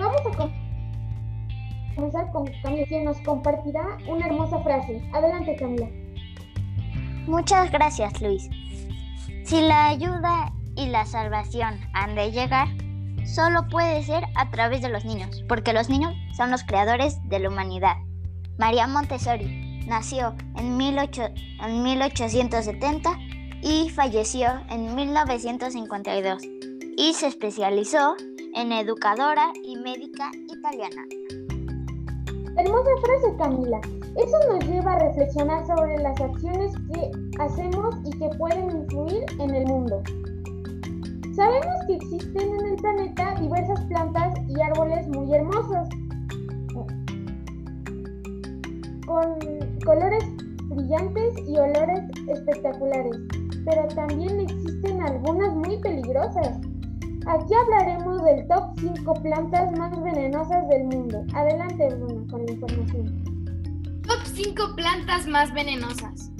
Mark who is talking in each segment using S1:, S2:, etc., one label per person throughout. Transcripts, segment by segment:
S1: Vamos a comenzar con Camila, quien nos compartirá una hermosa frase. Adelante, Camila.
S2: Muchas gracias, Luis. Si la ayuda y la salvación han de llegar, solo puede ser a través de los niños, porque los niños son los creadores de la humanidad. María Montessori nació en, 1870 y falleció en 1952 y se especializó en educadora y médica italiana.
S1: Hermosa frase, Camila. Eso nos lleva a reflexionar sobre las acciones que hacemos y que pueden influir en el mundo. Sabemos que existen en el planeta diversas plantas y árboles muy hermosos, con colores brillantes y olores espectaculares, pero también existen algunas muy peligrosas. Aquí hablaremos del top 5 plantas más venenosas del mundo. Adelante, Bruno, con la información.
S3: Top 5 plantas más venenosas.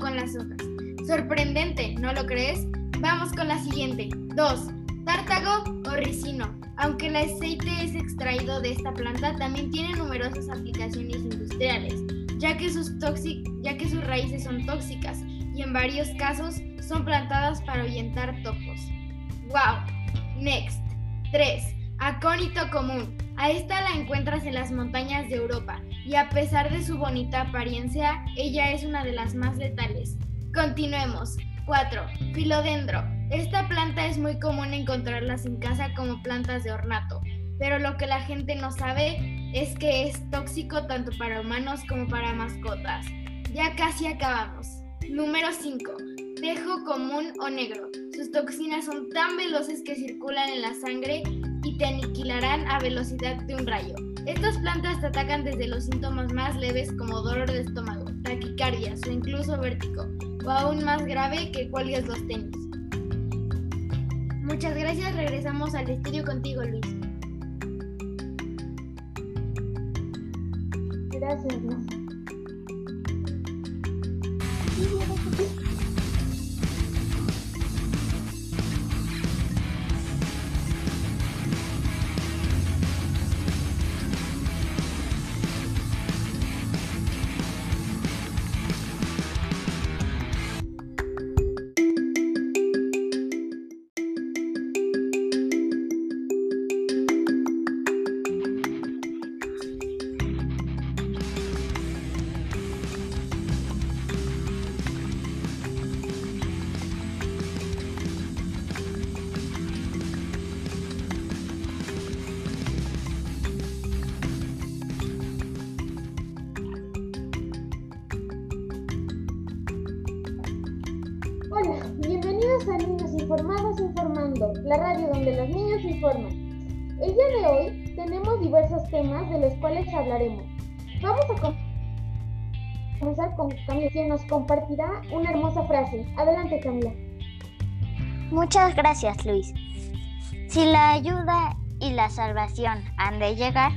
S3: Con las hojas. Sorprendente, ¿no lo crees? Vamos con la siguiente. 2. Tártago o ricino. Aunque el aceite es extraído de esta planta, también tiene numerosas aplicaciones industriales, ya que sus, ya que sus raíces son tóxicas y en varios casos son plantadas para ahuyentar topos. ¡Wow! Next. 3. Acónito común. A esta la encuentras en las montañas de Europa y a pesar de su bonita apariencia, ella es una de las más letales. Continuemos. 4. Filodendro. Esta planta es muy común encontrarlas en casa como plantas de ornato, pero lo que la gente no sabe es que es tóxico tanto para humanos como para mascotas. Ya casi acabamos. Número 5. Tejo común o negro. Sus toxinas son tan veloces que circulan en la sangre y te aniquilarán a velocidad de un rayo. Estas plantas te atacan desde los síntomas más leves como dolor de estómago, taquicardias o incluso vértigo, o aún más grave que cuelgues los tenis. Muchas gracias, regresamos al estudio contigo, Luis.
S1: Gracias, Hola, la radio donde los niños informan. El día de hoy tenemos diversos temas de los cuales hablaremos. Vamos a comenzar con Camila, quien nos compartirá una hermosa frase. Adelante, Camila.
S2: Muchas gracias, Luis. Si la ayuda y la salvación han de llegar,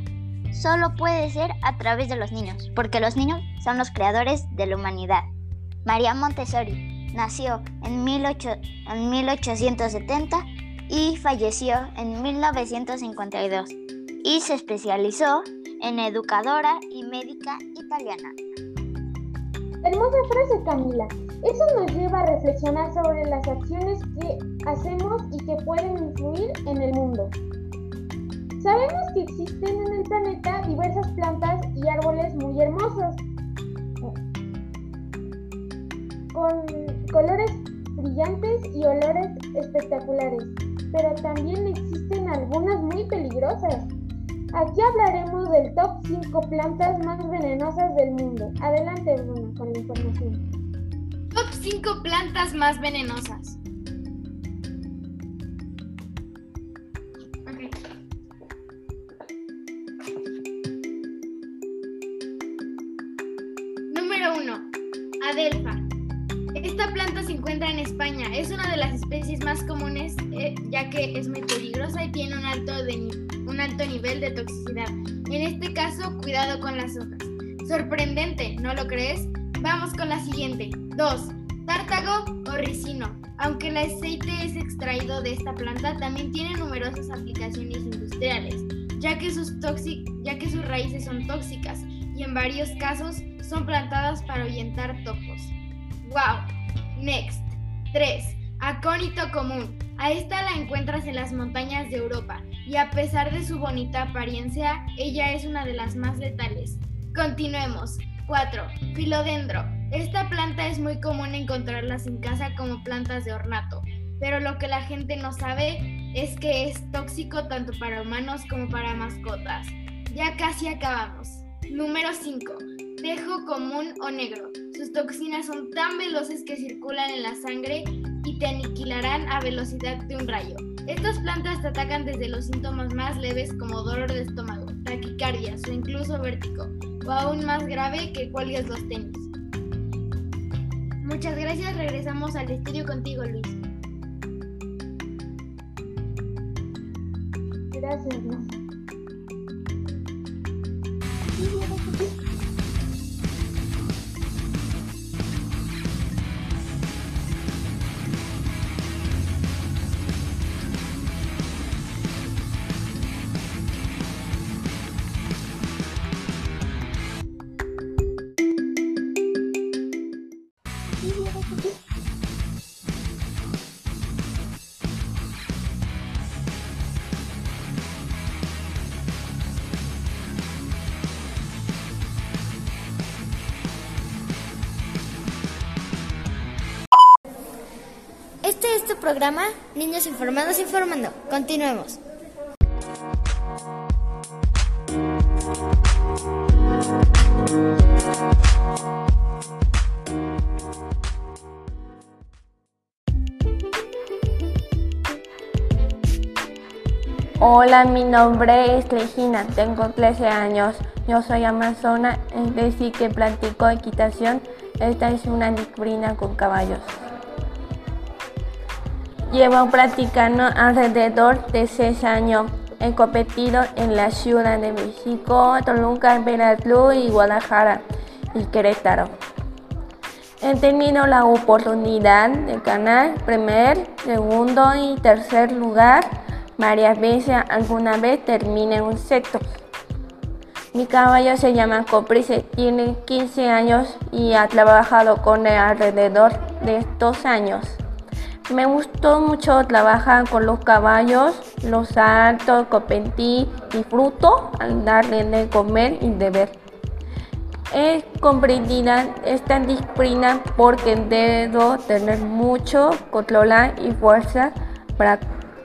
S2: solo puede ser a través de los niños, porque los niños son los creadores de la humanidad. María Montessori nació en, 1870 y falleció en 1952 y se especializó en educadora y médica italiana.
S1: Hermosa frase, Camila. Eso nos lleva a reflexionar sobre las acciones que hacemos y que pueden influir en el mundo. Sabemos que existen en el planeta diversas plantas y árboles muy hermosos, con colores brillantes y olores espectaculares, pero también existen algunas muy peligrosas. Aquí hablaremos del top 5 plantas más venenosas del mundo. Adelante, Bruno, con la información.
S3: Top 5 plantas más venenosas. Es muy peligrosa y tiene un alto, un alto nivel de toxicidad. En este caso, cuidado con las hojas. Sorprendente, ¿no lo crees? Vamos con la siguiente. 2. Tártago o ricino. Aunque el aceite es extraído de esta planta, también tiene numerosas aplicaciones industriales, ya que sus, ya que sus raíces son tóxicas y en varios casos son plantadas para ahuyentar topos. ¡Wow! Next. 3. Acónito común. A esta la encuentras en las montañas de Europa y a pesar de su bonita apariencia, ella es una de las más letales. Continuemos. 4. Filodendro. Esta planta es muy común encontrarlas en casa como plantas de ornato, pero lo que la gente no sabe es que es tóxico tanto para humanos como para mascotas. Ya casi acabamos. Número 5. Tejo común o negro. Sus toxinas son tan veloces que circulan en la sangre y te aniquilarán a velocidad de un rayo. Estas plantas te atacan desde los síntomas más leves como dolor de estómago, taquicardias o incluso vértigo, o aún más grave que cuelgues los tenis. Muchas gracias, regresamos al estudio contigo, Luis.
S1: Gracias, Luis.
S4: Programa Niños Informados Informando. Continuemos.
S5: Hola, mi nombre es Regina, tengo 13 años. Yo soy amazona, es decir, que practico equitación. Esta es una disciplina con caballos. Llevo practicando alrededor de 6 años. He competido en la Ciudad de México, Toluca, Veracruz y Guadalajara y Querétaro. He tenido la oportunidad de ganar primer, segundo y tercer lugar varias veces, alguna vez terminé un sexto. Mi caballo se llama Coprice, tiene 15 años y ha trabajado con él alrededor de dos años. Me gustó mucho trabajar con los caballos, los saltos, competí, disfruto al darle de comer y de ver. He comprendido esta disciplina porque debo tener mucho control y fuerza para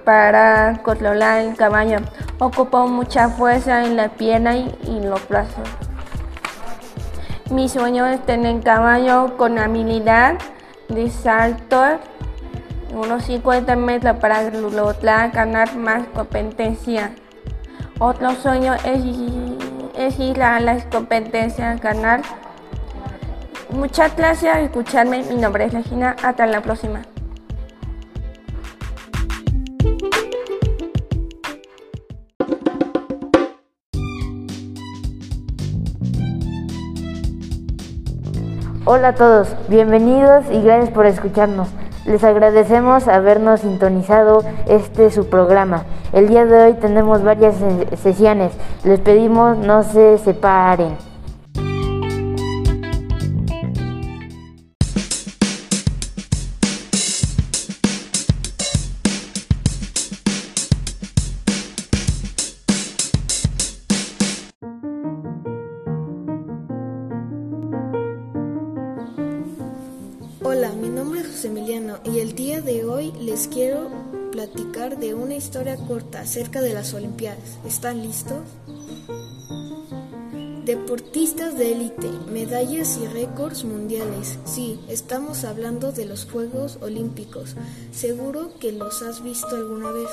S5: para controlar el caballo. Ocupo mucha fuerza en la pierna y, en los brazos. Mi sueño es tener caballo con habilidad de salto unos 50 metros para lograr ganar más competencia. Otro sueño es, ir a las competencias, ganar. Muchas gracias por escucharme. Mi nombre es Regina. Hasta la próxima.
S6: Hola a todos, bienvenidos y gracias por escucharnos. Les agradecemos habernos sintonizado este su programa. El día de hoy tenemos varias sesiones. Les pedimos no se separen.
S7: De una historia corta acerca de las Olimpiadas. ¿Están listos? Deportistas de élite, medallas y récords mundiales. Sí, estamos hablando de los Juegos Olímpicos. Seguro que los has visto alguna vez.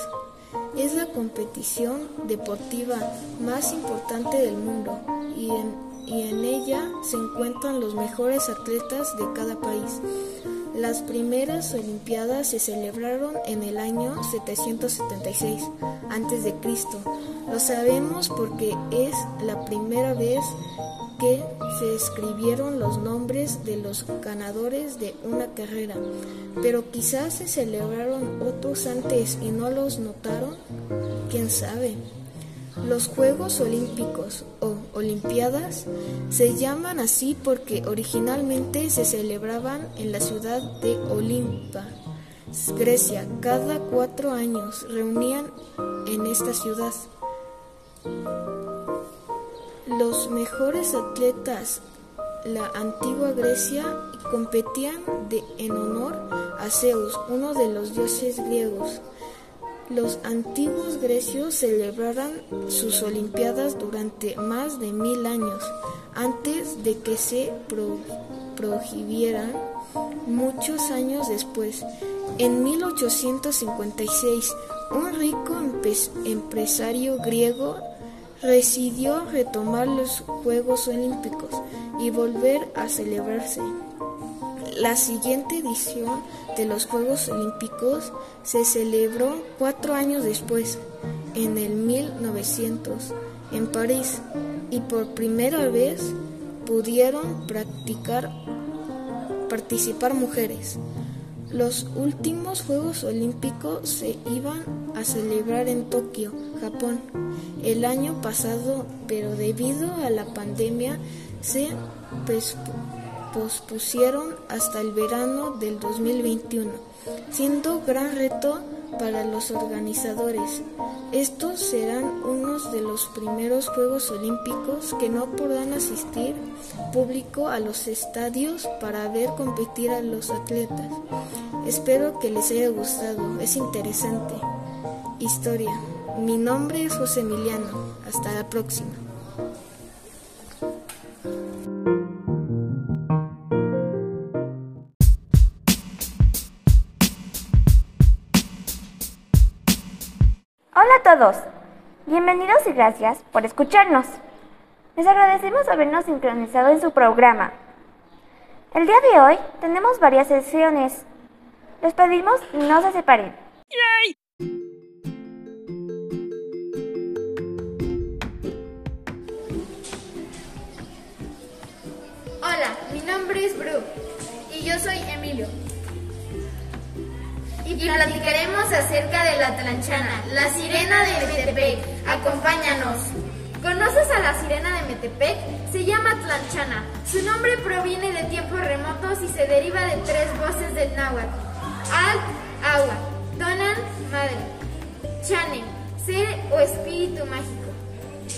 S7: Es la competición deportiva más importante del mundo y en y en ella se encuentran los mejores atletas de cada país. Las primeras Olimpiadas se celebraron en el año 776 a.C. Lo sabemos porque es la primera vez que se escribieron los nombres de los ganadores de una carrera, pero quizás se celebraron otros antes y no los notaron, quién sabe. Los Juegos Olímpicos o Olimpiadas se llaman así porque originalmente se celebraban en la ciudad de Olimpa, Grecia. Cada cuatro años reunían en esta ciudad. Los mejores atletas la antigua Grecia competían en honor a Zeus, uno de los dioses griegos. Los antiguos grecios celebraron sus Olimpiadas durante más de mil años antes de que se prohibieran muchos años después. En 1856, un rico empresario griego decidió retomar los Juegos Olímpicos y volver a celebrarse. La siguiente edición de los Juegos Olímpicos se celebró cuatro años después, en el 1900, en París, y por primera vez pudieron practicar, participar mujeres. Los últimos Juegos Olímpicos se iban a celebrar en Tokio, Japón, el año pasado, pero debido a la pandemia se pospusieron hasta el verano del 2021, siendo gran reto para los organizadores. Estos serán unos de los primeros Juegos Olímpicos que no podrán asistir público a los estadios para ver competir a los atletas. Espero que les haya gustado, es interesante. Historia. Mi nombre es José Emiliano. Hasta la próxima.
S8: A todos, bienvenidos y gracias por escucharnos. Les agradecemos habernos sincronizado en su programa. El día de hoy tenemos varias sesiones. Les pedimos no se separen.
S9: Hola, mi nombre es Bru y yo soy Emilio y platicaremos acerca de la Tlanchana, la sirena de Metepec. Acompáñanos. ¿Conoces a la sirena de Metepec? Se llama Tlanchana. Su nombre proviene de tiempos remotos y se deriva de tres voces del náhuatl. Alt, agua. Tonan, madre. Chane, ser o espíritu mágico.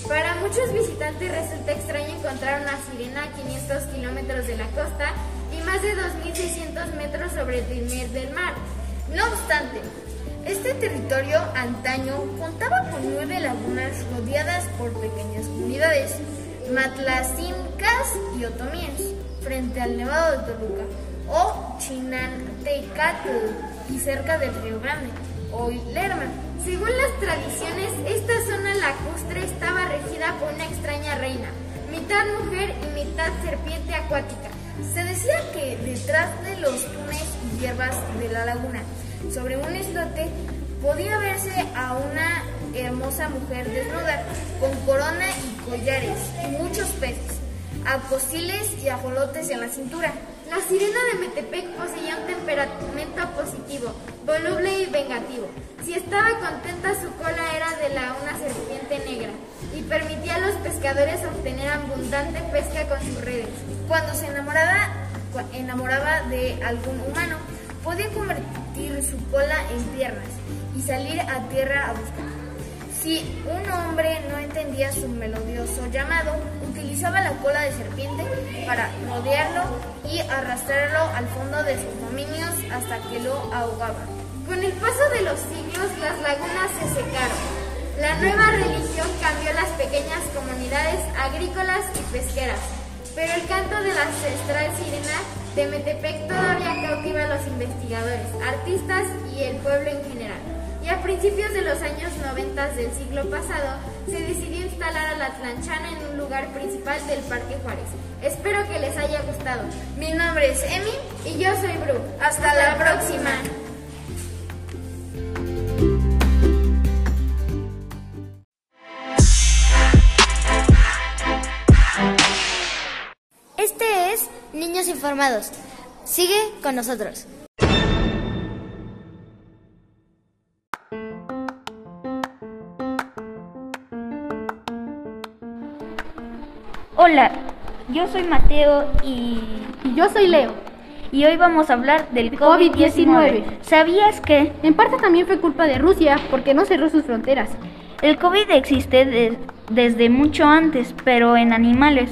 S9: Para muchos visitantes resulta extraño encontrar una sirena a 500 kilómetros de la costa y más de 2.600 metros sobre el nivel del mar. No obstante, este territorio antaño contaba con nueve lagunas rodeadas por pequeñas comunidades, matlacincas y otomíes, frente al Nevado de Toluca, o Chinantecatl, y cerca del Río Grande, hoy Lerma. Según las tradiciones, esta zona lacustre estaba regida por una extraña reina, mitad mujer y mitad serpiente acuática. Se decía que detrás de los túneles hierbas de la laguna sobre un islote podía verse a una hermosa mujer desnuda, con corona y collares y muchos peces, acosiles y ajolotes en la cintura. La sirena de Metepec poseía un temperamento positivo, voluble y vengativo. Si estaba contenta, su cola era de la una serpiente negra y permitía a los pescadores obtener abundante pesca con sus redes. Cuando se enamoraba, enamoraba de algún humano, podía convertir su cola en piernas y salir a tierra a buscar. Si un hombre no entendía su melodioso llamado, utilizaba la cola de serpiente para rodearlo y arrastrarlo al fondo de sus dominios hasta que lo ahogaba. Con el paso de los siglos, las lagunas se secaron. La nueva religión cambió las pequeñas comunidades agrícolas y pesqueras, pero el canto de la ancestral sirena de Metepec todavía cautiva a los investigadores, artistas y el pueblo en general.
S3: y a principios de los años 90 del siglo pasado se decidió instalar a la Tlanchana en un lugar principal del Parque Juárez. Espero que les haya gustado. Mi nombre es Emi y yo soy Bru. Hasta la próxima.
S4: Informados. Sigue con nosotros.
S10: Hola, yo soy Mateo y...
S11: Y yo soy Leo.
S10: Y hoy vamos a hablar del COVID-19. ¿Sabías que?
S11: En parte también fue culpa de Rusia porque no cerró sus fronteras.
S10: El COVID existe de- desde mucho antes, pero en animales.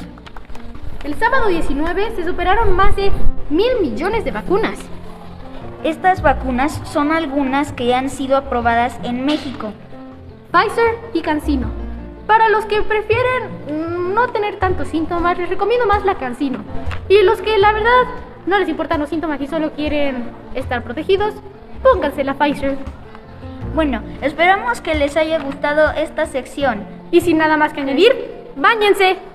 S11: El sábado 19 se superaron más de mil millones de vacunas.
S10: Estas vacunas son algunas que han sido aprobadas en México.
S11: Pfizer y Cancino. Para los que prefieren no tener tantos síntomas, les recomiendo más la Cancino. Y los que la verdad no les importan los síntomas y solo quieren estar protegidos, pónganse la Pfizer.
S10: Bueno, esperamos que les haya gustado esta sección.
S11: Y sin nada más que añadir, ¡báñense!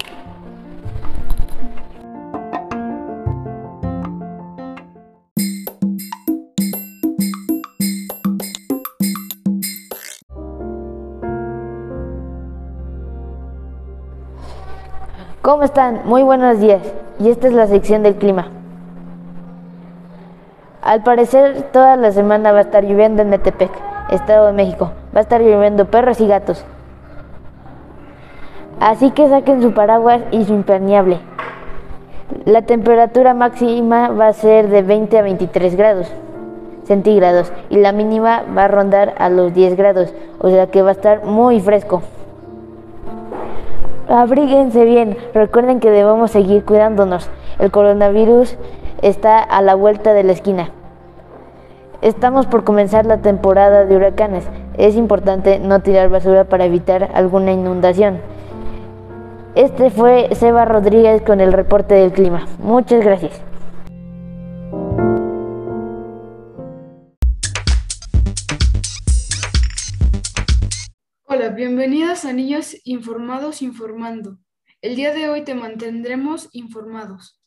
S6: ¿Cómo están? Muy buenos días. Y esta es la sección del clima. Al parecer, toda la semana va a estar lloviendo en Metepec, Estado de México. Va a estar lloviendo perros y gatos. Así que saquen su paraguas y su impermeable. La temperatura máxima va a ser de 20 a 23 grados centígrados y la mínima va a rondar a los 10 grados, o sea que va a estar muy fresco. Abríguense bien, recuerden que debemos seguir cuidándonos. El coronavirus está a la vuelta de la esquina. Estamos por comenzar la temporada de huracanes. Es importante no tirar basura para evitar alguna inundación. Este fue Seba Rodríguez con el reporte del clima. Muchas gracias.
S12: Bienvenidas a Niños Informados Informando. El día de hoy te mantendremos informados.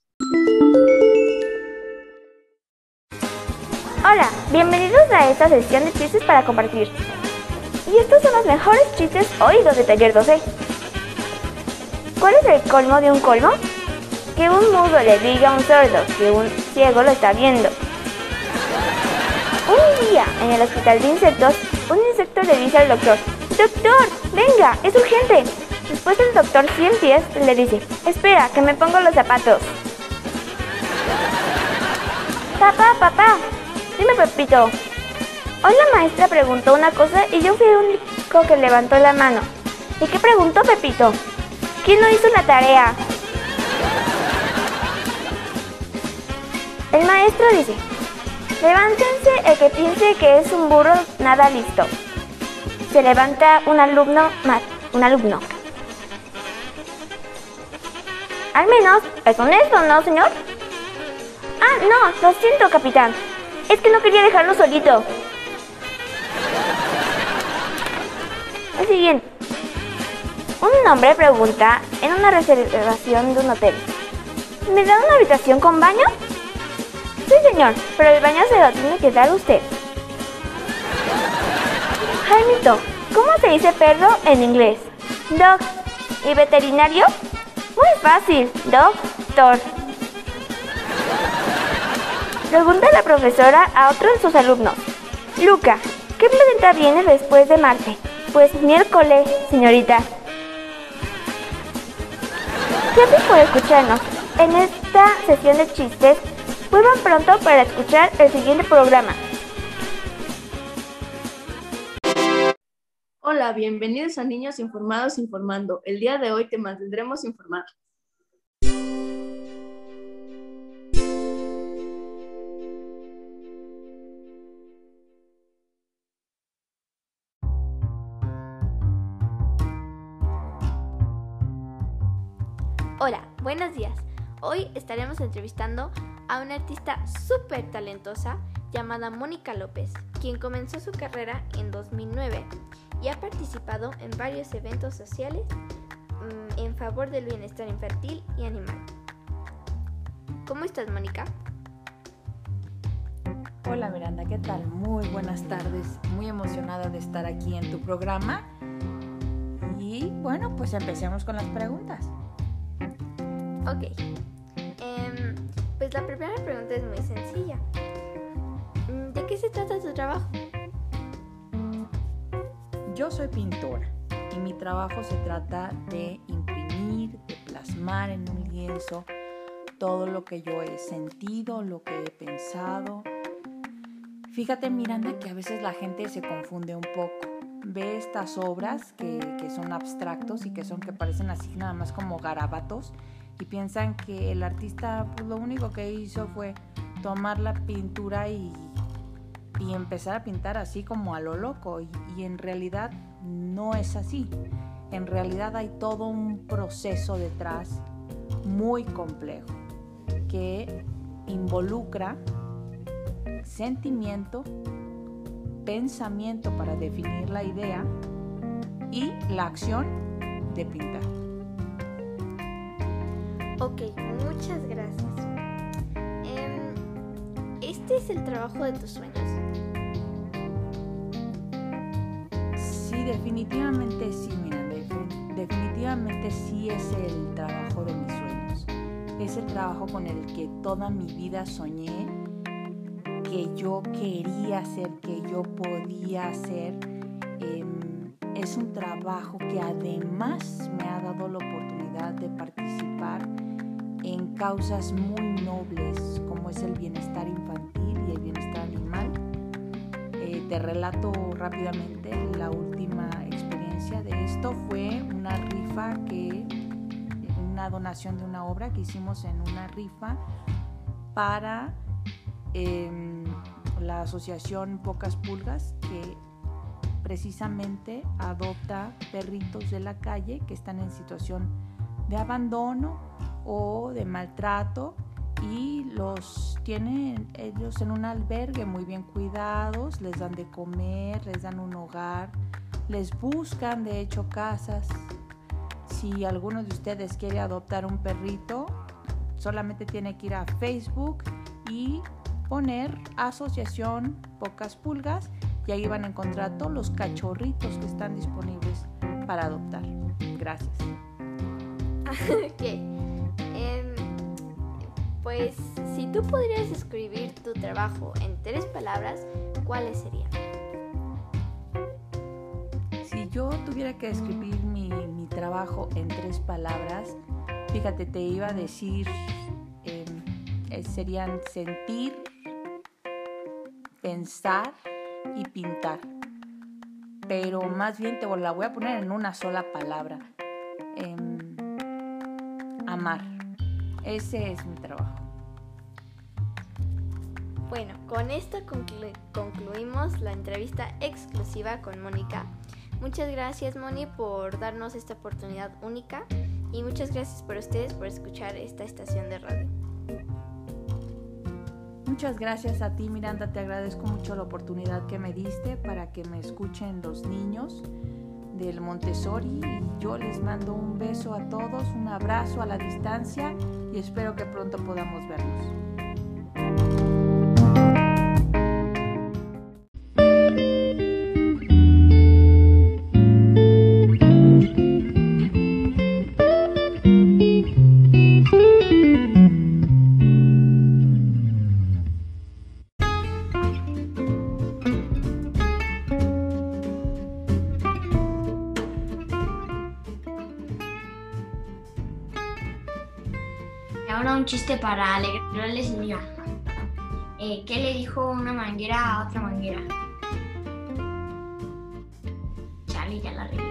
S8: Hola, bienvenidos a esta sesión de chistes para compartir. Y estos son los mejores chistes oídos de Taller 12. ¿Cuál es el colmo de un colmo? Que un mudo le diga a un sordo que un ciego lo está viendo. Un día, en el hospital de insectos, un insecto le dice al doctor, Doctor, venga, es urgente. Después el doctor 100 pies le dice, espera, que me pongo los zapatos. Papá, papá, dime Pepito. Hoy la maestra preguntó una cosa y yo fui el único que levantó la mano. ¿Y qué preguntó Pepito? ¿Quién no hizo la tarea? El maestro dice, levántense el que piense que es un burro nada listo. Se levanta un alumno más, un alumno. Al menos es honesto, ¿no, señor? Ah, no, lo siento, capitán. Es que no quería dejarlo solito. El siguiente. Un hombre pregunta en una reservación de un hotel. ¿Me da una habitación con baño? Sí, señor, pero el baño se lo tiene que dar usted. Jaimito, ¿cómo se dice perro en inglés? Dog. ¿Y veterinario? Muy fácil, doctor. Pregunta la profesora a otro de sus alumnos. Luca, ¿qué planeta viene después de Marte? Pues miércoles, señorita. Gracias por escucharnos. En esta sesión de chistes, vuelvan pronto para escuchar el siguiente programa.
S13: Bienvenidos a Niños Informados Informando. El día de hoy te mantendremos informado.
S14: Hola, buenos días. Hoy estaremos entrevistando a una artista súper talentosa llamada Mónica López, quien comenzó su carrera en 2009 y ha participado en varios eventos sociales mm, en favor del bienestar infantil y animal. ¿Cómo estás, Mónica?
S15: Hola Miranda, ¿qué tal? Muy buenas tardes, muy emocionada de estar aquí en tu programa. Y bueno, pues empecemos con las preguntas.
S14: Ok. Em, pues la primera pregunta es muy sencilla. Mm, ¿De qué se trata tu trabajo?
S15: Yo soy pintora y mi trabajo se trata de imprimir, de plasmar en un lienzo todo lo que yo he sentido, lo que he pensado. Fíjate Miranda que a veces la gente se confunde un poco. Ve estas obras que, que son abstractos y que son que parecen así nada más como garabatos y piensan que el artista pues, lo único que hizo fue tomar la pintura y, y empezar a pintar así como a lo loco y, y en realidad no es así. En realidad hay todo un proceso detrás muy complejo que involucra sentimiento, pensamiento para definir la idea y la acción de pintar.
S14: Ok, muchas gracias. ¿Este es el trabajo de tus sueños?
S15: Sí, definitivamente sí, Miranda. Definitivamente sí es el trabajo de mis sueños. Es el trabajo con el que toda mi vida soñé, que yo quería hacer, que yo podía hacer. Em, es un trabajo que además me ha dado la oportunidad de participar en causas muy nobles como es el bienestar infantil te relato rápidamente la última experiencia de esto. Fue una rifa que, una donación de una obra que hicimos en una rifa para eh, la asociación Pocas Pulgas que precisamente adopta perritos de la calle que están en situación de abandono o de maltrato y los tienen ellos en un albergue muy bien cuidados, les dan de comer, les dan un hogar, les buscan de hecho casas. Si alguno de ustedes quiere adoptar un perrito, solamente tiene que ir a Facebook y poner Asociación Pocas Pulgas y ahí van a encontrar todos los cachorritos que están disponibles para adoptar. Gracias.
S14: ok. Em, pues si tú podrías escribir tu trabajo en tres palabras, ¿cuáles serían?
S15: Si yo tuviera que escribir mi, trabajo en tres palabras, fíjate, te iba a decir, eh, serían sentir, pensar y pintar. Pero más bien te la voy a poner en una sola palabra. Eh, amar. Ese es mi trabajo.
S14: Bueno, con esto conclu concluimos la entrevista exclusiva con Mónica. Muchas gracias Moni por darnos esta oportunidad única y muchas gracias por ustedes por escuchar esta estación de radio.
S15: Muchas gracias a ti Miranda, te agradezco mucho la oportunidad que me diste para que me escuchen los niños del Montessori y yo les mando un beso a todos, un abrazo a la distancia y espero que pronto podamos vernos.
S16: Chiste para alegrarles el día. Eh, ¿Qué le dijo una manguera a otra manguera? Chale, ya la regué.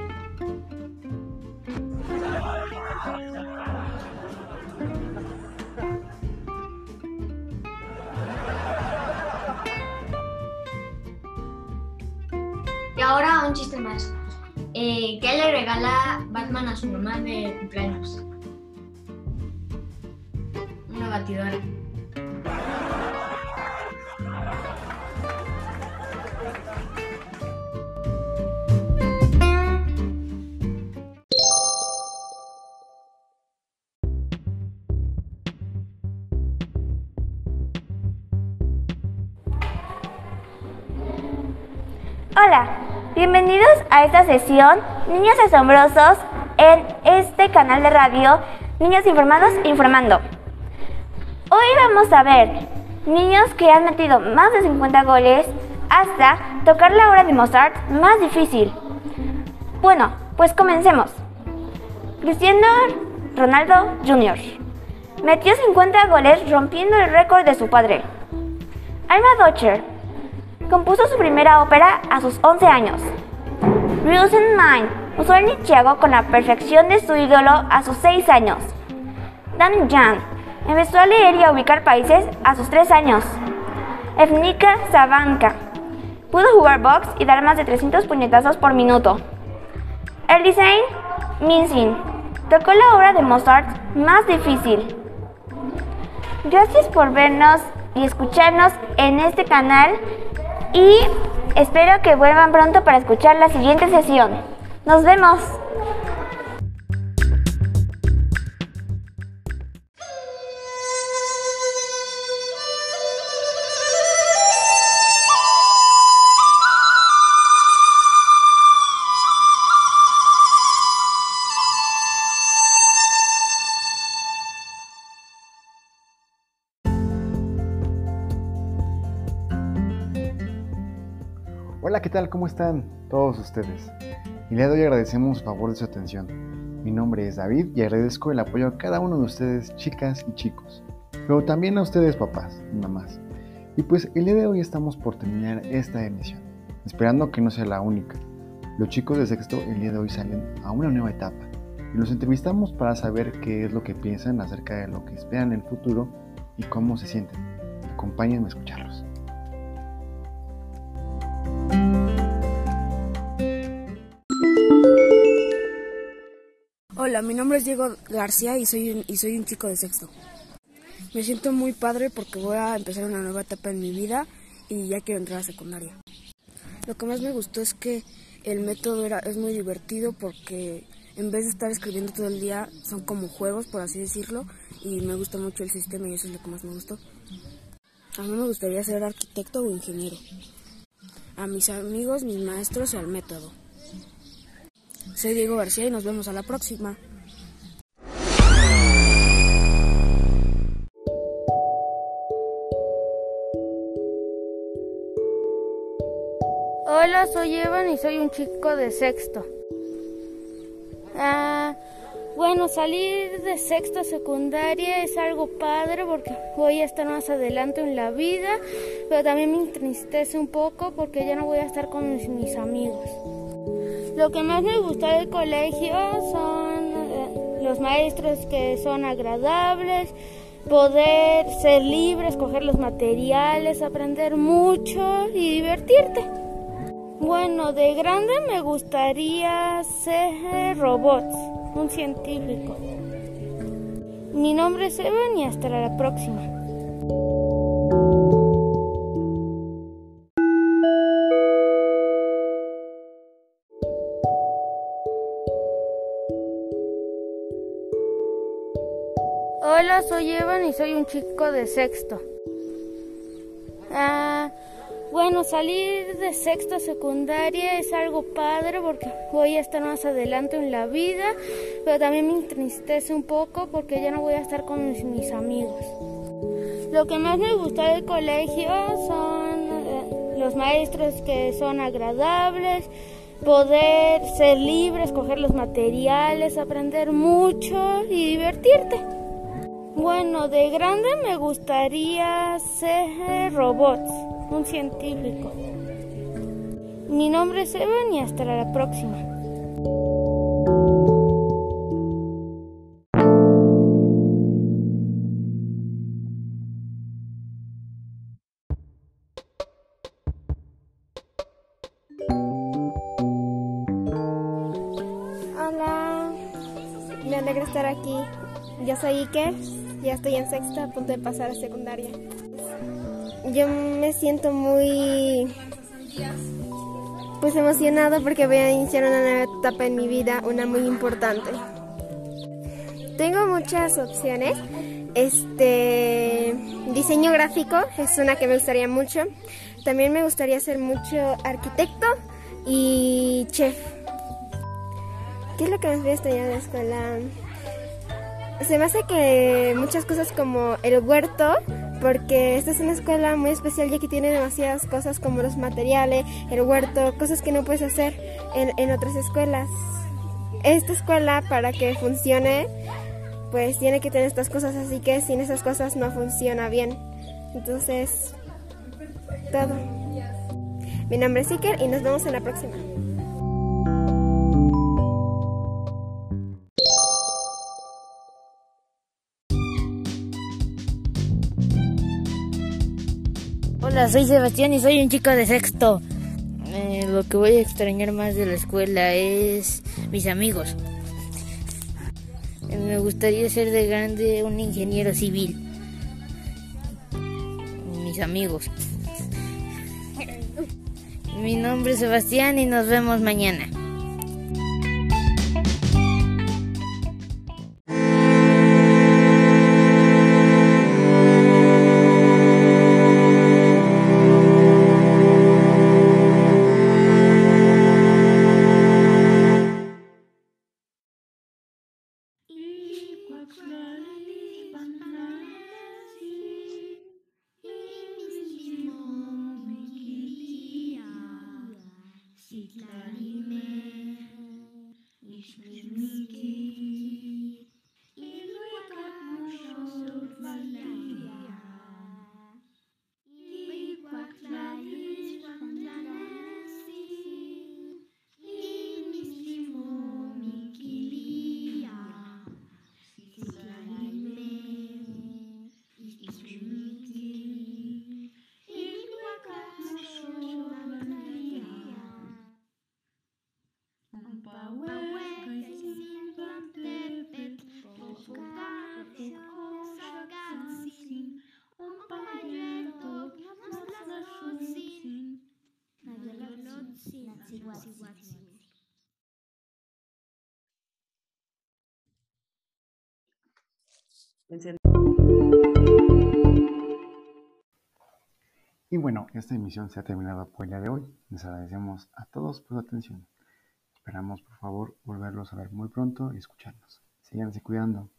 S16: Y ahora un chiste más. Eh, ¿Qué le regala Batman a su mamá de cumpleaños? batidora.
S8: Hola, bienvenidos a esta sesión Niños Asombrosos en este canal de radio Niños Informados Informando. Hoy vamos a ver niños que han metido más de 50 goles hasta tocar la hora de Mozart más difícil. Bueno, pues comencemos. Cristiano Ronaldo Jr. metió 50 goles rompiendo el récord de su padre. Alma Dutcher compuso su primera ópera a sus 11 años. Rosenmine usó el nichiago con la perfección de su ídolo a sus 6 años. Dan Jan empezó a leer y a ubicar países a sus 3 años. Evnika Savanka pudo jugar box y dar más de 300 puñetazos por minuto. Elisein Minsin tocó la obra de Mozart más difícil. Gracias por vernos y escucharnos en este canal y espero que vuelvan pronto para escuchar la siguiente sesión. Nos vemos.
S17: ¿Qué tal? ¿Cómo están todos ustedes? Y le doy agradecemos a favor de su atención. Mi nombre es David y agradezco el apoyo a cada uno de ustedes, chicas y chicos, pero también a ustedes, papás y mamás. Y pues el día de hoy estamos por terminar esta emisión, esperando que no sea la única. Los chicos de sexto el día de hoy salen a una nueva etapa y los entrevistamos para saber qué es lo que piensan acerca de lo que esperan en el futuro y cómo se sienten. Acompáñenme a escucharlos.
S18: Hola, mi nombre es Diego García y soy, un, y soy un chico de sexto. Me siento muy padre porque voy a empezar una nueva etapa en mi vida y ya quiero entrar a secundaria. Lo que más me gustó es que el método era, es muy divertido porque en vez de estar escribiendo todo el día son como juegos, por así decirlo, y me gusta mucho el sistema y eso es lo que más me gustó. A mí me gustaría ser arquitecto o ingeniero. A mis amigos, mis maestros y al método. Soy Diego García y nos vemos a la próxima.
S19: Hola, soy Evan y soy un chico de sexto. Ah, bueno, salir de sexto secundaria es algo padre porque voy a estar más adelante en la vida, pero también me entristece un poco porque ya no voy a estar con mis amigos. Lo que más me gusta del colegio son eh, los maestros que son agradables, poder ser libre, escoger los materiales, aprender mucho y divertirte. Bueno, de grande me gustaría ser robots, un científico. Mi nombre es Evan y hasta la próxima. Soy Evan y soy un chico de sexto. Ah, bueno, salir de sexto a secundaria es algo padre porque voy a estar más adelante en la vida, pero también me entristece un poco porque ya no voy a estar con mis, mis amigos. Lo que más me gusta del colegio son eh, los maestros que son agradables, poder ser libre, escoger los materiales, aprender mucho y divertirte. Bueno, de grande me gustaría ser robots, un científico. Mi nombre es Evan y hasta la próxima.
S20: Hola, me alegra estar aquí. Yo soy Iker, ya estoy en sexta, a punto de pasar a secundaria. Yo me siento muy pues emocionada porque voy a iniciar una nueva etapa en mi vida, una muy importante. Tengo muchas opciones. Este, diseño gráfico es una que me gustaría mucho. También me gustaría ser mucho arquitecto y chef. ¿Qué es lo que más voy a estudiar en la escuela? Se me hace que muchas cosas como el huerto, porque esta es una escuela muy especial ya que tiene demasiadas cosas como los materiales, el huerto, cosas que no puedes hacer en, en otras escuelas. Esta escuela para que funcione pues tiene que tener estas cosas, así que sin esas cosas no funciona bien. Entonces, todo. Mi nombre es Iker y nos vemos en la próxima.
S6: Hola, soy Sebastián y soy un chico de sexto. Eh, lo que voy a extrañar más de la escuela es mis amigos. Me gustaría ser de grande un ingeniero civil. Mis amigos. Mi nombre es Sebastián y nos vemos mañana.
S17: Y bueno, esta emisión se ha terminado por el día de hoy. Les agradecemos a todos por su atención. Esperamos, por favor, volverlos a ver muy pronto y escucharnos. Síganse cuidando.